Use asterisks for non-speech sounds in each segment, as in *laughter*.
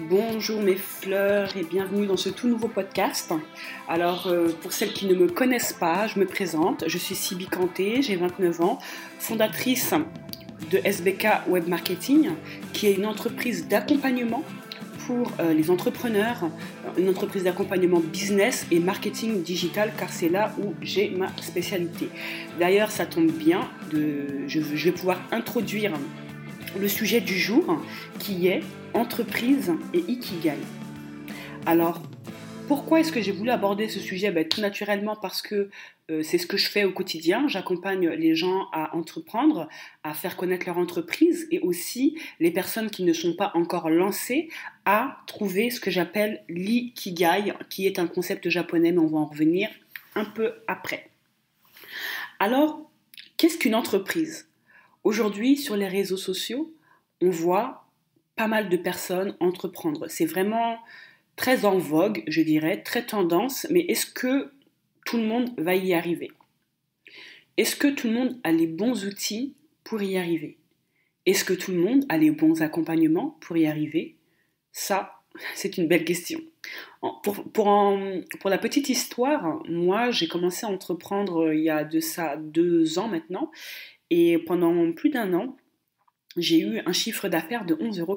Bonjour mes fleurs et bienvenue dans ce tout nouveau podcast. Alors euh, pour celles qui ne me connaissent pas, je me présente. Je suis Sibi Kanté, j'ai 29 ans, fondatrice de SBK Web Marketing, qui est une entreprise d'accompagnement pour euh, les entrepreneurs, une entreprise d'accompagnement business et marketing digital, car c'est là où j'ai ma spécialité. D'ailleurs, ça tombe bien, je vais pouvoir introduire le sujet du jour qui est entreprise et ikigai. Alors, pourquoi est-ce que j'ai voulu aborder ce sujet? Ben, Tout naturellement parce que euh, c'est ce que je fais au quotidien. J'accompagne les gens à entreprendre, à faire connaître leur entreprise et aussi les personnes qui ne sont pas encore lancées à trouver ce que j'appelle l'ikigai, qui est un concept japonais, mais on va en revenir un peu après. Alors, qu'est-ce qu'une entreprise? Aujourd'hui, sur les réseaux sociaux, on voit pas mal de personnes entreprendre. C'est vraiment très en vogue, je dirais, très tendance, mais est-ce que tout le monde va y arriver? Est-ce que tout le monde a les bons outils pour y arriver? Est-ce que tout le monde a les bons accompagnements pour y arriver? Ça, *laughs* c'est une belle question. Pour, pour, la petite histoire, moi j'ai commencé à entreprendre il y a de ça deux ans maintenant et pendant plus d'un an, j'ai eu un chiffre d'affaires de 11,90 euros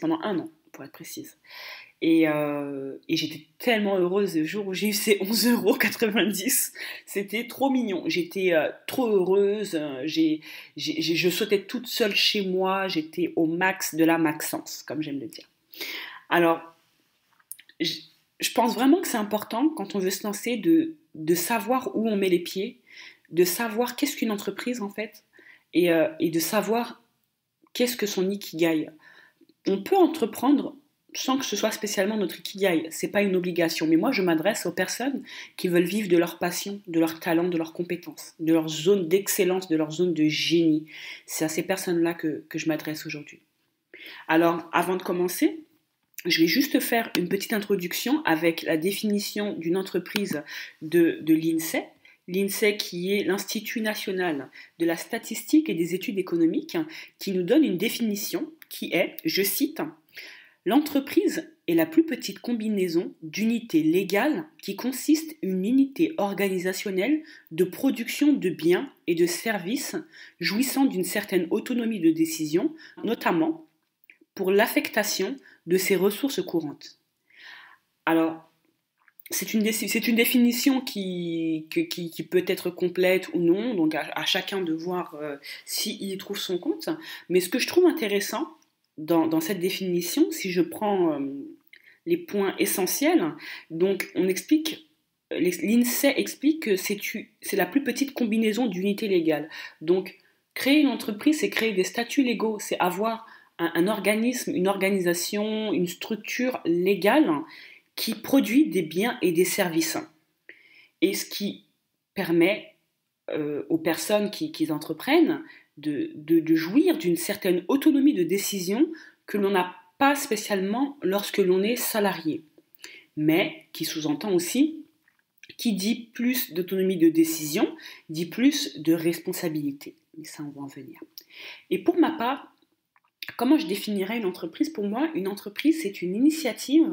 pendant un an, pour être précise. Euh, et, j'étais tellement heureuse le jour où j'ai eu ces 11,90 euros. C'était trop mignon. J'étais euh, trop heureuse. Je sautais toute seule chez moi. J'étais au max de la maxence, comme j'aime le dire. Alors, je, pense vraiment que c'est important quand on veut se lancer de, de savoir où on met les pieds, de savoir qu'est-ce qu'une entreprise en fait, euh, et, de savoir qu'est-ce que son ikigai. On peut entreprendre sans que ce soit spécialement notre ikigai, c'est pas une obligation. Mais moi, je m'adresse aux personnes qui veulent vivre de leur passion, de leur talent, de leurs compétences, de leur zone d'excellence, de leur zone de génie. C'est à ces personnes-là que, je m'adresse aujourd'hui. Alors, avant de commencer, je vais juste faire une petite introduction avec la définition d'une entreprise de, de l'INSEE l'INSEE qui est l'Institut national de la statistique et des études économiques, qui nous donne une définition qui est, je cite, L'entreprise est la plus petite combinaison d'unités légales qui consiste une unité organisationnelle de production de biens et de services jouissant d'une certaine autonomie de décision, notamment pour l'affectation de ses ressources courantes. Alors, c'est une, une, définition qui, qui, peut être complète ou non, donc à, chacun de voir euh, s'il y trouve son compte. Mais ce que je trouve intéressant dans, cette définition, si je prends euh, les points essentiels, donc on explique, l'INSEE explique que c'est la plus petite combinaison d'unités légales. Donc créer une entreprise, c'est créer des statuts légaux, c'est avoir un organisme, une organisation, une structure légale qui produit des biens et des services. Et ce qui permet euh, aux personnes qui, entreprennent de, jouir d'une certaine autonomie de décision que l'on n'a pas spécialement lorsque l'on est salarié. Mais qui sous-entend aussi qui dit plus d'autonomie de décision, dit plus de responsabilité. Mais ça, on va en venir. Et pour ma part, comment je définirais une entreprise? Pour moi, une entreprise, c'est une initiative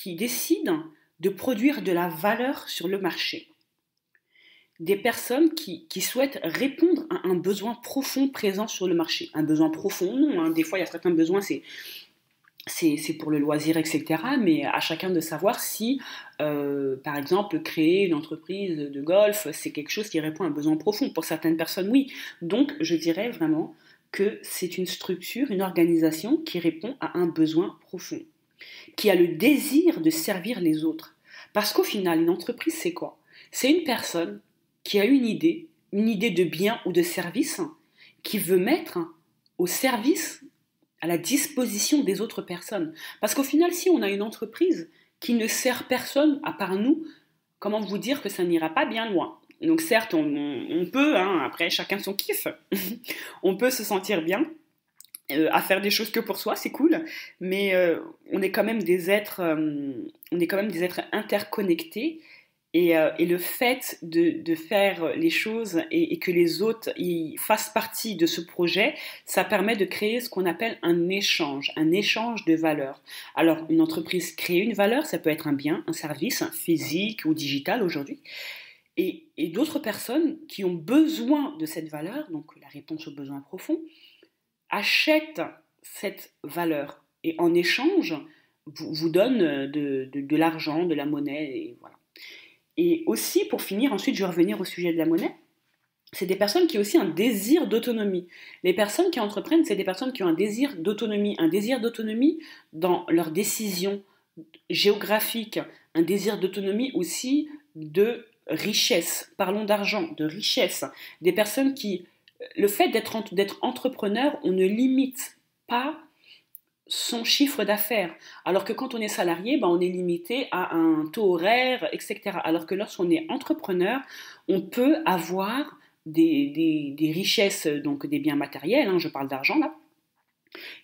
qui décident de produire de la valeur sur le marché. Des personnes qui, souhaitent répondre à un besoin profond présent sur le marché. Un besoin profond, non, hein. des fois il y a certains besoins, c'est c'est pour le loisir, etc. Mais à chacun de savoir si, euh, par exemple, créer une entreprise de golf, c'est quelque chose qui répond à un besoin profond. Pour certaines personnes, oui. Donc, je dirais vraiment que c'est une structure, une organisation qui répond à un besoin profond qui a le désir de servir les autres. Parce qu'au final, une entreprise, c'est quoi? C'est une personne qui a une idée, une idée de bien ou de service, qui veut mettre au service, à la disposition des autres personnes. Parce qu'au final, si on a une entreprise qui ne sert personne à part nous, comment vous dire que ça n'ira pas bien loin? Donc certes, on, peut, hein, après chacun son kiff, *laughs* on peut se sentir bien, euh, à faire des choses que pour soi, c'est cool, mais euh, on est quand même des êtres, euh, on est quand même des êtres interconnectés Et, le fait de, faire les choses et, que les autres y fassent partie de ce projet, ça permet de créer ce qu'on appelle un échange, un échange de valeurs. Alors, une entreprise crée une valeur, ça peut être un bien, un service, physique ou digital aujourd'hui. Et d'autres personnes qui ont besoin de cette valeur, donc la réponse aux besoins profonds, achètent cette valeur et en échange vous, vous donne de, de, de l'argent, de la monnaie, voilà. Et aussi, pour finir, ensuite je vais revenir au sujet de la monnaie, c'est des personnes qui ont aussi un désir d'autonomie. Les personnes qui entreprennent, c'est des personnes qui ont un désir d'autonomie, un désir d'autonomie dans leurs décisions géographiques, un désir d'autonomie aussi de richesse. Parlons d'argent, de richesse. Des personnes qui, le fait d'être entrepreneur, on ne limite pas son chiffre d'affaires. Alors que quand on est salarié, ben, on est limité à un taux horaire, etc. Alors que lorsqu'on est entrepreneur, on peut avoir des, richesses, donc des biens matériels, hein, je parle d'argent là,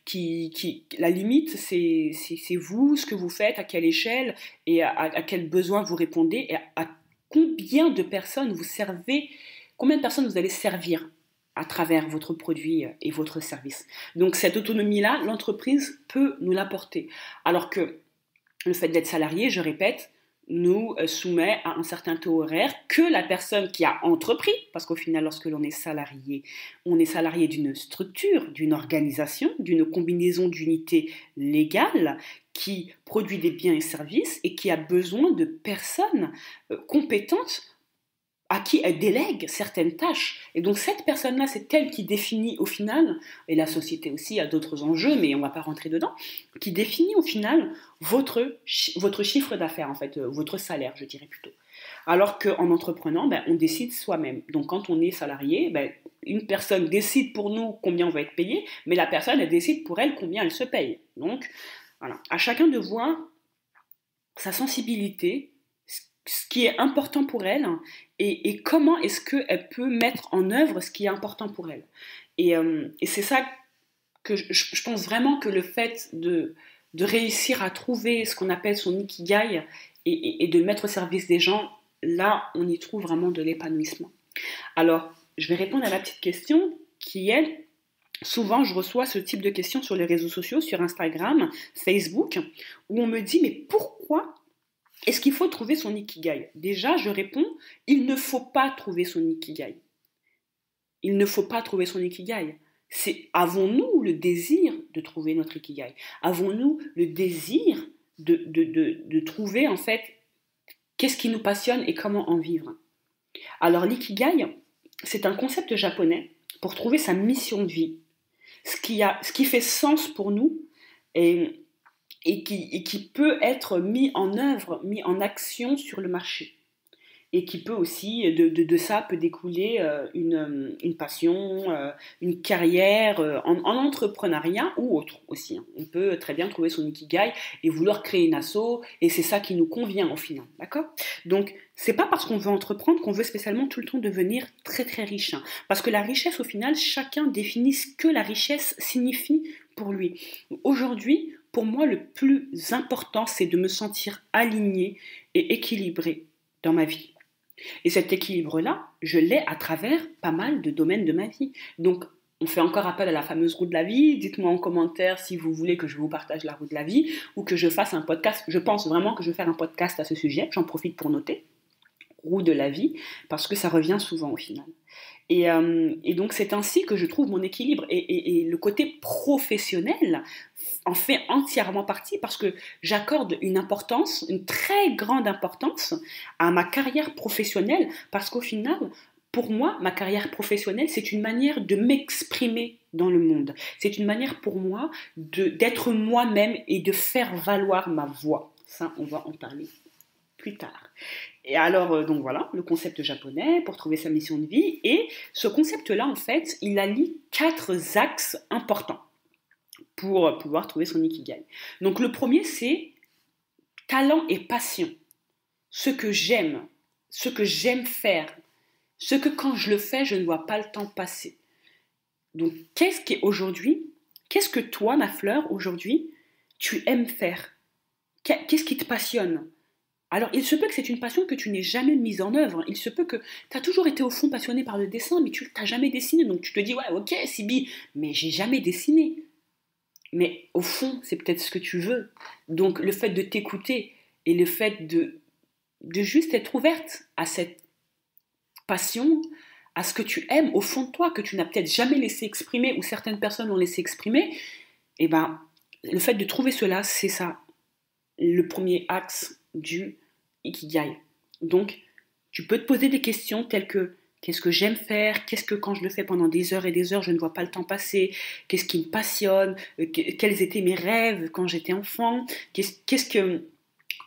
qui, qui, la limite, c'est vous, ce que vous faites, à quelle échelle et à, à quel besoin vous répondez et à combien de personnes vous servez, combien de personnes vous allez servir à travers votre produit euh, et votre service. Donc cette autonomie-là, l'entreprise peut nous l'apporter. Alors que le fait d'être salarié, je répète, nous euh, soumet à un certain taux horaire que la personne qui a entrepris, parce qu'au final, lorsque l'on est salarié, on est salarié d'une structure, d'une organisation, d'une combinaison d'unités légales qui produit des biens et services et qui a besoin de personnes euh, compétentes à qui elle délègue certaines tâches. Et donc cette personne-là, c'est elle qui définit au final, et la société aussi a d'autres enjeux, mais on ne va pas rentrer dedans, qui définit au final votre, votre chiffre d'affaires, en fait, euh, votre salaire, je dirais plutôt. Alors qu'en entreprenant, ben, on décide soi-même. Donc quand on est salarié, ben, une personne décide pour nous combien on va être payé, mais la personne, elle décide pour elle combien elle se paye. Donc voilà, à chacun de voir sa sensibilité, ce qui est important pour elle et, comment est-ce qu'elle peut mettre en œuvre ce qui est important pour elle. Et, euh, c'est ça que je, pense vraiment que le fait de, réussir à trouver ce qu'on appelle son ikigai et, et, de mettre au service des gens, là, on y trouve vraiment de l'épanouissement. Alors, je vais répondre à la petite question qui est, souvent je reçois ce type de questions sur les réseaux sociaux, sur Instagram, Facebook, où on me dit, mais pourquoi est-ce qu'il faut trouver son ikigai? Déjà, je réponds, il ne faut pas trouver son ikigai. Il ne faut pas trouver son ikigai. C'est avons-nous le désir de trouver notre ikigai? Avons-nous le désir de, de, de, trouver en fait qu'est-ce qui nous passionne et comment en vivre? Alors l'ikigai, c'est un concept japonais pour trouver sa mission de vie, ce qui, a, ce qui fait sens pour nous et et qui, qui peut être mis en œuvre, mis en action sur le marché. Et qui peut aussi, de, de, ça peut découler euh, une, une, passion, euh, une carrière euh, en, en, entrepreneuriat ou autre aussi. Hein. On peut très bien trouver son ikigai et vouloir créer une asso, et c'est ça qui nous convient au final. D'accord? Donc, c'est pas parce qu'on veut entreprendre qu'on veut spécialement tout le temps devenir très très riche. Hein. Parce que la richesse, au final, chacun définit ce que la richesse signifie pour lui. Aujourd'hui, pour moi, le plus important, c'est de me sentir aligné et équilibré dans ma vie. Et cet équilibre-là, je l'ai à travers pas mal de domaines de ma vie. Donc, on fait encore appel à la fameuse roue de la vie. Dites-moi en commentaire si vous voulez que je vous partage la roue de la vie ou que je fasse un podcast. Je pense vraiment que je vais faire un podcast à ce sujet. J'en profite pour noter. De la vie, parce que ça revient souvent au final. Et, euh, et, donc c'est ainsi que je trouve mon équilibre. Et, et, et, le côté professionnel en fait entièrement partie parce que j'accorde une importance, une très grande importance à ma carrière professionnelle parce qu'au final, pour moi, ma carrière professionnelle, c'est une manière de m'exprimer dans le monde. C'est une manière pour moi d'être moi-même et de faire valoir ma voix. Ça, on va en parler plus tard. Et alors, euh, donc voilà, le concept japonais pour trouver sa mission de vie. Et ce concept-là, en fait, il allie quatre axes importants pour pouvoir trouver son ikigai. Donc le premier, c'est talent et passion. Ce que j'aime, ce que j'aime faire, ce que quand je le fais, je ne vois pas le temps passer. Donc qu'est-ce qui est aujourd'hui, qu'est-ce que toi, ma fleur, aujourd'hui, tu aimes faire? Qu'est-ce qui te passionne? Alors, il se peut que c'est une passion que tu n'aies jamais mise en œuvre. Il se peut que tu as toujours été au fond passionné par le dessin, mais tu n'as jamais dessiné. Donc, tu te dis, ouais, ok, Sibi, mais j'ai jamais dessiné. Mais au fond, c'est peut-être ce que tu veux. Donc, le fait de t'écouter et le fait de, juste être ouverte à cette passion, à ce que tu aimes au fond de toi, que tu n'as peut-être jamais laissé exprimer ou certaines personnes l'ont laissé exprimer, eh ben, le fait de trouver cela, c'est ça, le premier axe du Donc, tu peux te poser des questions telles que qu'est-ce que j'aime faire, qu'est-ce que quand je le fais pendant des heures et des heures, je ne vois pas le temps passer, qu'est-ce qui me passionne, euh, quels étaient mes rêves quand j'étais enfant, qu'est-ce que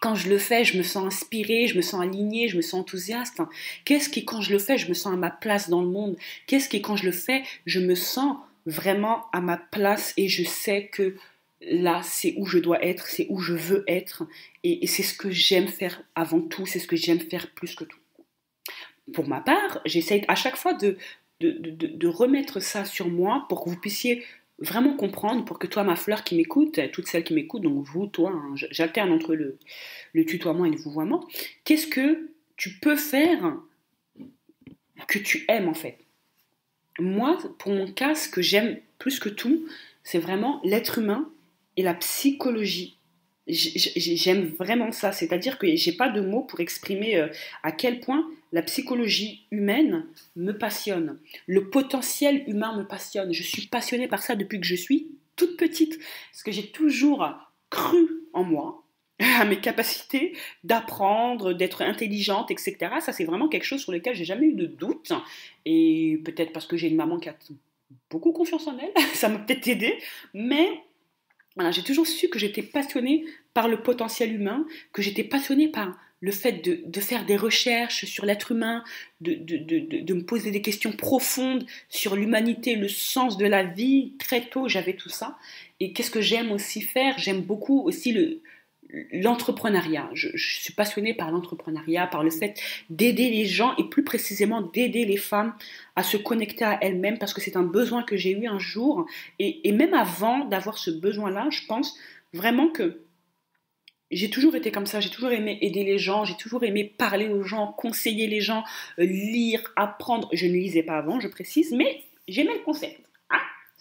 quand je le fais, je me sens inspirée, je me sens alignée, je me sens enthousiaste. Qu'est-ce qui, quand je le fais, je me sens à ma place dans le monde? Qu'est-ce qui, quand je le fais, je me sens vraiment à ma place et je sais que là, c'est où je dois être, c'est où je veux être. Et, c'est ce que j'aime faire avant tout, c'est ce que j'aime faire plus que tout. Pour ma part, j'essaye à chaque fois de, remettre ça sur moi pour que vous puissiez vraiment comprendre pour que toi, ma fleur qui m'écoute, toutes celles qui m'écoutent, donc vous, toi, hein, j'alterne entre le, le tutoiement et le vouvoiement, qu'est-ce que tu peux faire que tu aimes en fait? Moi, pour mon cas, ce que j'aime plus que tout, c'est vraiment l'être humain et la psychologie j'aime vraiment ça. C'est-à-dire que j'ai pas de mots pour exprimer euh, à quel point la psychologie humaine me passionne. Le potentiel humain me passionne. Je suis passionnée par ça depuis que je suis toute petite. Parce que j'ai toujours cru en moi, *laughs* à mes capacités d'apprendre, d'être intelligente, etc. Ça, c'est vraiment quelque chose sur lequel j'ai jamais eu de doute. Et peut-être parce que j'ai une maman qui a beaucoup confiance en elle, *laughs* ça m'a peut-être aidé. Mais j'ai toujours su que j'étais passionnée par le potentiel humain, que j'étais passionnée par le fait de, faire des recherches sur l'être humain, de, de, me poser des questions profondes sur l'humanité, le sens de la vie. Très tôt, j'avais tout ça. Et qu'est-ce que j'aime aussi faire? J'aime beaucoup aussi le, l'entrepreneuriat. Je, suis passionnée par l'entrepreneuriat, par le fait d'aider les gens et plus précisément d'aider les femmes à se connecter à elles-mêmes parce que c'est un besoin que j'ai eu un jour. Et, même avant d'avoir ce besoin-là, je pense vraiment que j'ai toujours été comme ça, j'ai toujours aimé aider les gens, j'ai toujours aimé parler aux gens, conseiller les gens, lire, apprendre. Je ne lisais pas avant, je précise, mais j'aimais le concept.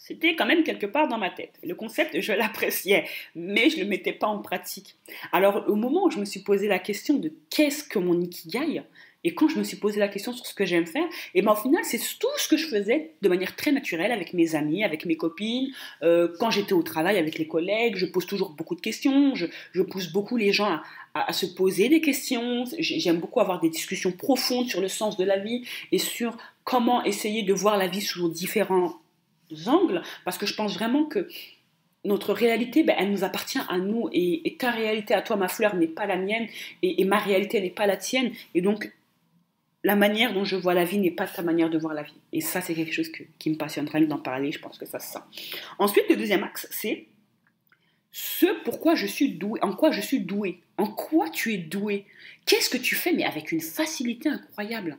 C'était quand même quelque part dans ma tête. Le concept, je l'appréciais, mais je ne le mettais pas en pratique. Alors, au moment où je me suis posé la question de qu'est-ce que mon ikigai, et quand je me suis posé la question sur ce que j'aime faire, et ben au final, c'est tout ce que je faisais de manière très naturelle avec mes amis, avec mes copines, euh, quand j'étais au travail avec les collègues, je pose toujours beaucoup de questions, je, pousse beaucoup les gens à, à se poser des questions, j'aime beaucoup avoir des discussions profondes sur le sens de la vie et sur comment essayer de voir la vie sous différents angles, parce que je pense vraiment que notre réalité, ben, elle nous appartient à nous, et, ta réalité à toi, ma fleur, n'est pas la mienne, et, ma réalité n'est pas la tienne, et donc la manière dont je vois la vie n'est pas ta manière de voir la vie. Et ça, c'est quelque chose qui me passionnerait d'en parler, je pense que ça se sent. Ensuite, le deuxième axe, c'est ce pourquoi je suis doué, en quoi je suis doué, en quoi tu es doué, qu'est-ce que tu fais, mais avec une facilité incroyable?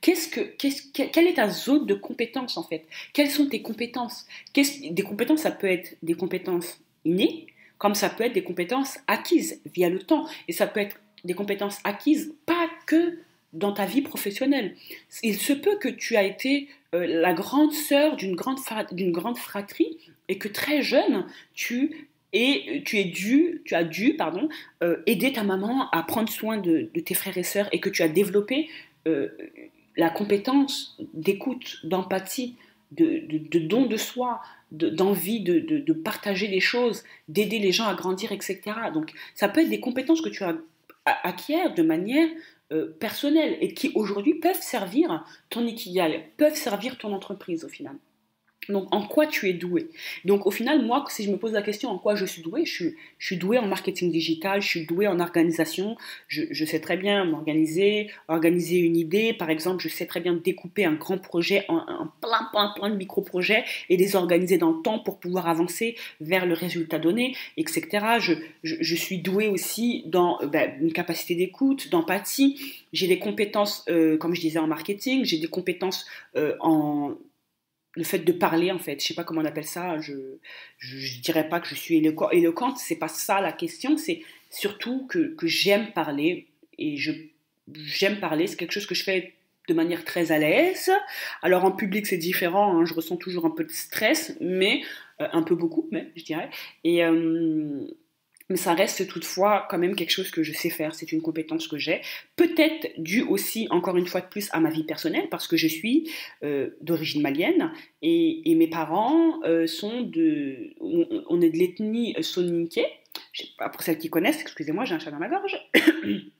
Qu'est-ce que, quelle est ta zone de compétence en fait? Quelles sont tes compétences? Des compétences, ça peut être des compétences innées, comme ça peut être des compétences acquises via le temps. Et ça peut être des compétences acquises pas que dans ta vie professionnelle. Il se peut que tu as été euh, la grande sœur d'une grande, d'une grande fratrie et que très jeune, tu et tu es dû, tu as dû pardon, euh, aider ta maman à prendre soin de, tes frères et sœurs et que tu as développé euh, la compétence d'écoute, d'empathie, de, don de soi, d'envie de, partager des choses, d'aider les gens à grandir, etc. Donc ça peut être des compétences que tu acquiers de manière euh, personnelle et qui aujourd'hui peuvent servir ton ikigai, peuvent servir ton entreprise au final. Donc, en quoi tu es doué? Donc, au final, moi, si je me pose la question en quoi je suis doué, je suis, doué en marketing digital, je suis doué en organisation, je, sais très bien m'organiser, organiser une idée. Par exemple, je sais très bien découper un grand projet en, plein, plein, plein de micro-projets et les organiser dans le temps pour pouvoir avancer vers le résultat donné, etc. Je suis doué aussi dans euh, ben, une capacité d'écoute, d'empathie. J'ai des compétences, euh, comme je disais, en marketing, j'ai des compétences euh, en le fait de parler en fait, je sais pas comment on appelle ça, je je, dirais pas que je suis éloquente, c'est pas ça la question, c'est surtout que, que j'aime parler et je j'aime parler, c'est quelque chose que je fais de manière très à l'aise. Alors en public c'est différent, hein, je ressens toujours un peu de stress, mais euh, un peu beaucoup, mais je dirais. Euh, mais ça reste toutefois quand même quelque chose que je sais faire, c'est une compétence que j'ai. Peut-être dû aussi, encore une fois de plus, à ma vie personnelle, parce que je suis euh, d'origine malienne et, mes parents sont de. On, est de l'ethnie soninké. Pour celles qui connaissent, excusez-moi, j'ai un chat dans ma gorge. *coughs*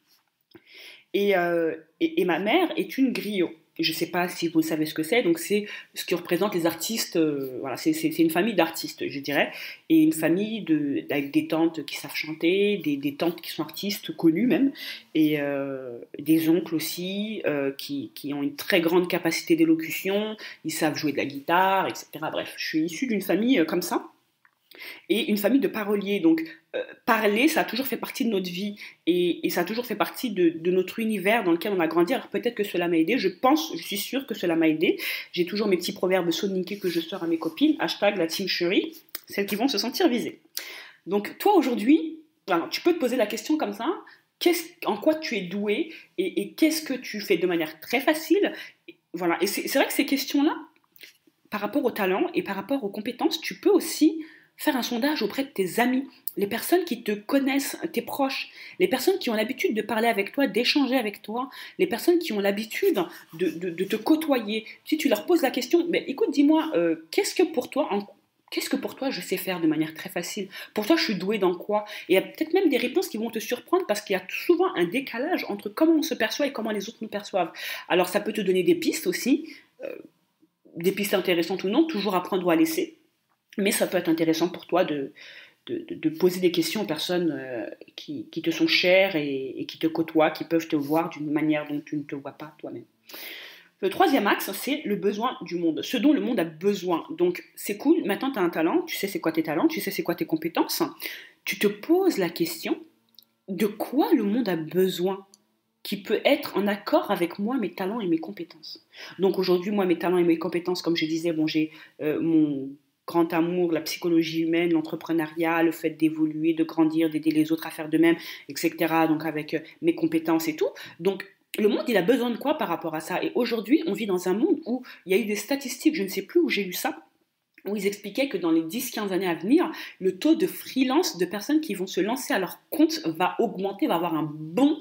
Euh, et, ma mère est une griot. Je ne sais pas si vous savez ce que c'est, donc c'est ce qui représente les artistes. Euh, voilà, c'est une famille d'artistes, je dirais, et une famille avec des tantes qui savent chanter, des, tantes qui sont artistes connues même, et euh, des oncles aussi qui, qui, ont une très grande capacité d'élocution. Ils savent jouer de la guitare, etc. Bref, je suis issue d'une famille comme ça et une famille de paroliers. Donc, euh, parler, ça a toujours fait partie de notre vie et, ça a toujours fait partie de, notre univers dans lequel on a grandi. Alors, peut-être que cela m'a aidé. Je pense, je suis sûre que cela m'a aidé. J'ai toujours mes petits proverbes soniqués que je sors à mes copines. Hashtag la team chérie, celles qui vont se sentir visées. Donc, toi aujourd'hui, tu peux te poser la question comme ça. en quoi tu es doué et, et qu'est-ce que tu fais de manière très facile? Voilà. Et c'est vrai que ces questions-là, par rapport au talent et par rapport aux compétences, tu peux aussi faire un sondage auprès de tes amis, les personnes qui te connaissent, tes proches, les personnes qui ont l'habitude de parler avec toi, d'échanger avec toi, les personnes qui ont l'habitude de, te côtoyer. Si tu leur poses la question, mais écoute, dis-moi, euh, qu'est-ce que pour toi, Qu'est-ce que pour toi je sais faire de manière très facile? Pour toi, je suis douée dans quoi? Et il y a peut-être même des réponses qui vont te surprendre parce qu'il y a souvent un décalage entre comment on se perçoit et comment les autres nous perçoivent. Alors, ça peut te donner des pistes aussi, euh, des pistes intéressantes ou non, toujours apprendre ou à laisser. Mais ça peut être intéressant pour toi de, de, poser des questions aux personnes euh, qui, te sont chères et, qui te côtoient, qui peuvent te voir d'une manière dont tu ne te vois pas toi-même. Le troisième axe, c'est le besoin du monde, ce dont le monde a besoin. Donc c'est cool, maintenant tu as un talent, tu sais c'est quoi tes talents, tu sais c'est quoi tes compétences. Tu te poses la question de quoi le monde a besoin qui peut être en accord avec moi, mes talents et mes compétences. Donc aujourd'hui, moi, mes talents et mes compétences, comme je disais, bon, j'ai euh, mon grand amour, la psychologie humaine, l'entrepreneuriat, le fait d'évoluer, de grandir, d'aider les autres à faire de même, etc. Donc avec euh, mes compétences et tout. Donc le monde, il a besoin de quoi par rapport à ça? Et aujourd'hui, on vit dans un monde où il y a eu des statistiques, je ne sais plus où j'ai lu ça, où ils expliquaient que dans les 10-15 années à venir, le taux de freelance de personnes qui vont se lancer à leur compte va augmenter, va avoir un bon,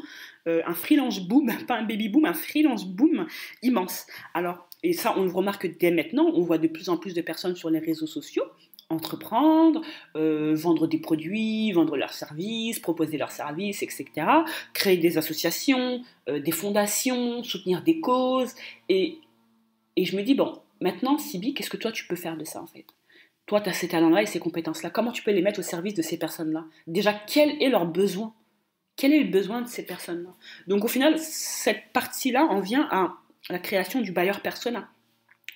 euh, un freelance boom, *laughs* pas un baby boom, un freelance boom immense. Alors, et ça, on le remarque dès maintenant, on voit de plus en plus de personnes sur les réseaux sociaux entreprendre, euh, vendre des produits, vendre leurs services, proposer leurs services, etc. Créer des associations, euh, des fondations, soutenir des causes. Et, et je me dis, bon, maintenant, Sibi, qu'est-ce que toi tu peux faire de ça en fait? Toi, tu as ces talents-là et ces compétences-là. Comment tu peux les mettre au service de ces personnes-là? Déjà, quel est leur besoin? Quel est le besoin de ces personnes-là? Donc au final, cette partie-là en vient à la création du bailleur persona.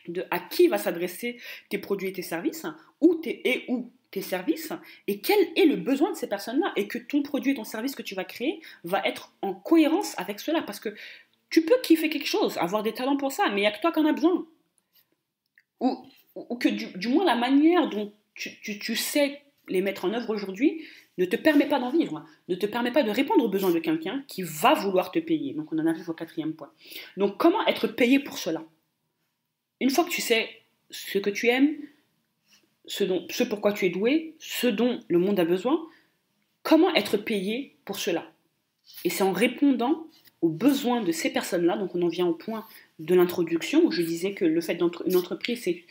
De à qui va s'adresser tes produits et tes services, où tes, et où tes services, et quel est le besoin de ces personnes-là, et que ton produit et ton service que tu vas créer va être en cohérence avec cela, parce que tu peux kiffer quelque chose, avoir des talents pour ça, mais il n'y a que toi qui en as besoin. Ou, ou que du, moins la manière dont tu, tu sais les mettre en œuvre aujourd'hui ne te permet pas d'en vivre, ne te permet pas de répondre aux besoins de quelqu'un qui va vouloir te payer. Donc on en arrive au quatrième point. Donc comment être payé pour cela? Une fois que tu sais ce que tu aimes, ce, dont, ce pourquoi tu es doué, ce dont le monde a besoin, comment être payé pour cela? Et c'est en répondant aux besoins de ces personnes-là, donc on en vient au point de l'introduction où je disais que le fait d'une entreprise, c'est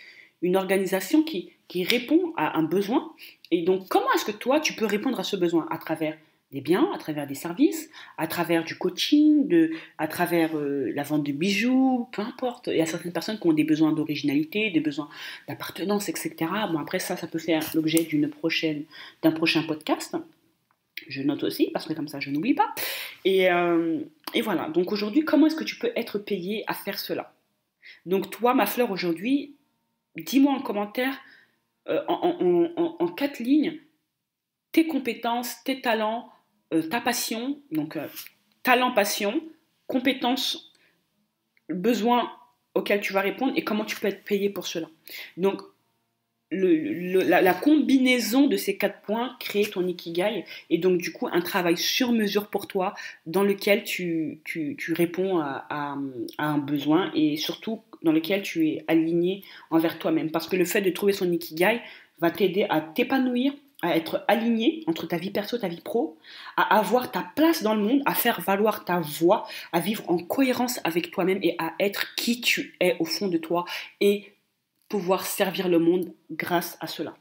une organisation qui, qui répond à un besoin. Et donc, comment est-ce que toi, tu peux répondre à ce besoin? À travers des biens, à travers des services, à travers du coaching, de, à travers euh, la vente de bijoux, peu importe. Il y a certaines personnes qui ont des besoins d'originalité, des besoins d'appartenance, etc. Bon, après ça, ça peut faire l'objet d'une prochaine, d'un prochain podcast. Je note aussi, parce que comme ça, je n'oublie pas. Et, euh, et voilà. Donc aujourd'hui, comment est-ce que tu peux être payé à faire cela? Donc toi, ma fleur, aujourd'hui, dis-moi en commentaire, euh, en, quatre lignes, tes compétences, tes talents, euh, ta passion, donc euh, talent, passion, compétences, besoins auxquels tu vas répondre et comment tu peux être payé pour cela. Donc, la, combinaison de ces quatre points crée ton ikigai et donc du coup un travail sur mesure pour toi dans lequel tu, réponds à, un besoin et surtout dans lequel tu es aligné envers toi-même. Parce que le fait de trouver son ikigai va t'aider à t'épanouir, à être aligné entre ta vie perso et ta vie pro, à avoir ta place dans le monde, à faire valoir ta voix, à vivre en cohérence avec toi-même et à être qui tu es au fond de toi et pouvoir servir le monde grâce à cela.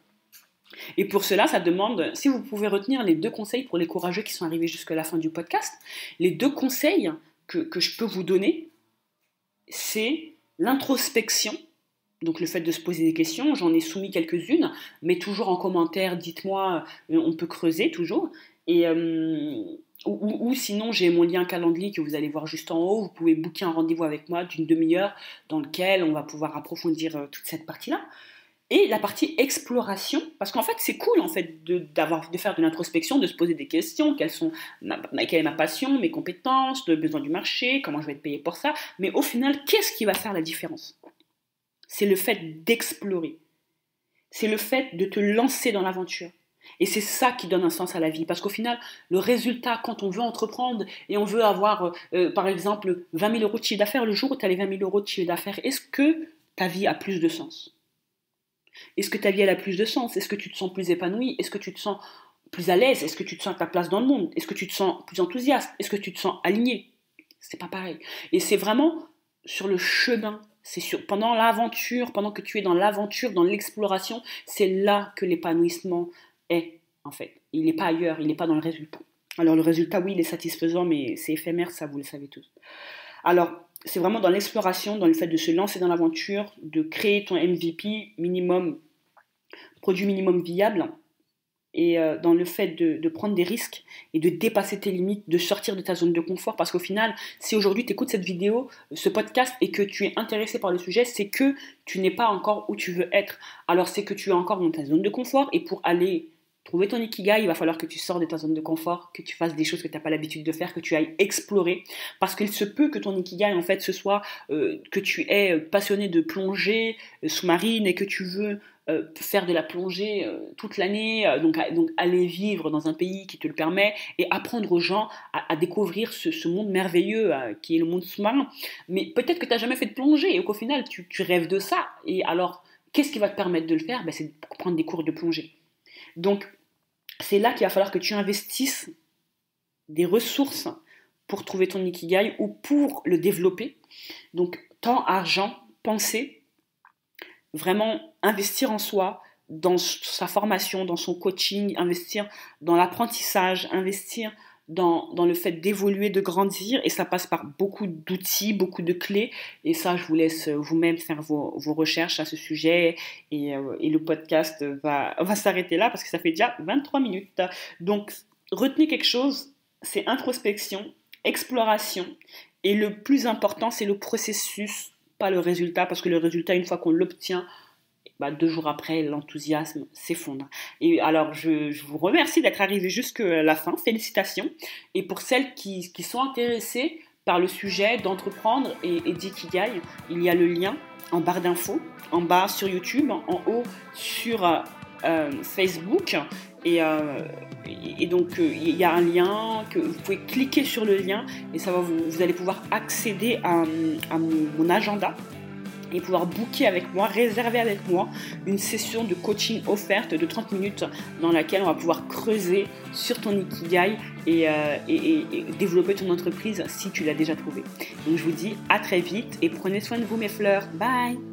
Et pour cela, ça demande, si vous pouvez retenir les deux conseils pour les courageux qui sont arrivés jusqu'à la fin du podcast, les deux conseils que, que je peux vous donner, c'est l'introspection, donc le fait de se poser des questions, j'en ai soumis quelques-unes, mais toujours en commentaire, dites-moi, euh, on peut creuser toujours. Et, euh, ou, sinon, j'ai mon lien calendrier que vous allez voir juste en haut. Vous pouvez booker un rendez-vous avec moi d'une demi-heure dans lequel on va pouvoir approfondir euh, toute cette partie-là. Et la partie exploration, parce qu'en fait, c'est cool en fait de, de faire de l'introspection, de se poser des questions. Quelles sont quelle est ma passion, mes compétences, le besoin du marché, comment je vais être payé pour ça. Mais au final, qu'est-ce qui va faire la différence? C'est le fait d'explorer. C'est le fait de te lancer dans l'aventure. Et c'est ça qui donne un sens à la vie. Parce qu'au final, le résultat, quand on veut entreprendre et on veut avoir, euh, euh, par exemple, 20 000 euros de chiffre d'affaires, le jour où tu as les 20 000 euros de chiffre d'affaires, est-ce que ta vie a plus de sens? Est-ce que ta vie a plus de sens? Est-ce que tu te sens plus épanoui Est-ce que tu te sens plus à l'aise? Est-ce que tu te sens à ta place dans le monde? Est-ce que tu te sens plus enthousiaste? Est-ce que tu te sens aligné? C'est pas pareil. Et c'est vraiment sur le chemin. C'est sur, pendant l'aventure, pendant que tu es dans l'aventure, dans l'exploration, c'est là que l'épanouissement est, en fait. Il n'est pas ailleurs, il n'est pas dans le résultat. Alors le résultat, oui, il est satisfaisant, mais c'est éphémère, ça vous le savez tous. Alors, c'est vraiment dans l'exploration, dans le fait de se lancer dans l'aventure, de créer ton MVP minimum, produit minimum viable, et euh, dans le fait de, prendre des risques et de dépasser tes limites, de sortir de ta zone de confort. Parce qu'au final, si aujourd'hui tu écoutes cette vidéo, ce podcast, et que tu es intéressé par le sujet, c'est que tu n'es pas encore où tu veux être. Alors c'est que tu es encore dans ta zone de confort, et pour aller trouver ton ikigai, il va falloir que tu sors de ta zone de confort, que tu fasses des choses que tu n'as pas l'habitude de faire, que tu ailles explorer. Parce qu'il se peut que ton ikigai, en fait, ce soit euh, que tu es passionné de plongée euh, sous-marine et que tu veux euh, faire de la plongée toute l'année, donc, donc aller vivre dans un pays qui te le permet et apprendre aux gens à, découvrir ce, monde merveilleux qui est le monde sous-marin. Mais peut-être que tu n'as jamais fait de plongée et qu'au final, tu, rêves de ça. Et alors, qu'est-ce qui va te permettre de le faire? Ben, C'est de prendre des cours de plongée. Donc, c'est là qu'il va falloir que tu investisses des ressources pour trouver ton ikigai ou pour le développer. Donc, temps, argent, pensée, vraiment investir en soi, dans sa formation, dans son coaching, investir dans l'apprentissage, investir dans, le fait d'évoluer, de grandir, et ça passe par beaucoup d'outils, beaucoup de clés, et ça, je vous laisse vous-même faire vos, recherches à ce sujet, et, euh, et le podcast va, *laughs* va s'arrêter là, parce que ça fait déjà 23 minutes. Donc, retenez quelque chose, c'est introspection, exploration, et le plus important, c'est le processus, le résultat, parce que le résultat, une fois qu'on l'obtient, bah, deux jours après, l'enthousiasme s'effondre. Et alors, je, vous remercie d'être arrivé jusqu'à la fin. Félicitations. Et pour celles qui, sont intéressées par le sujet d'entreprendre et, et d'ikigai, il y a le lien en barre d'infos, en bas sur YouTube, en haut sur euh, Facebook. Euh, et, donc, il y a un lien que vous pouvez cliquer sur le lien et ça va vous, allez pouvoir accéder à, mon agenda et pouvoir booker avec moi, réserver avec moi une session de coaching offerte de 30 minutes dans laquelle on va pouvoir creuser sur ton ikigai euh, et, et développer ton entreprise si tu l'as déjà trouvé. Donc je vous dis à très vite et prenez soin de vous mes fleurs. Bye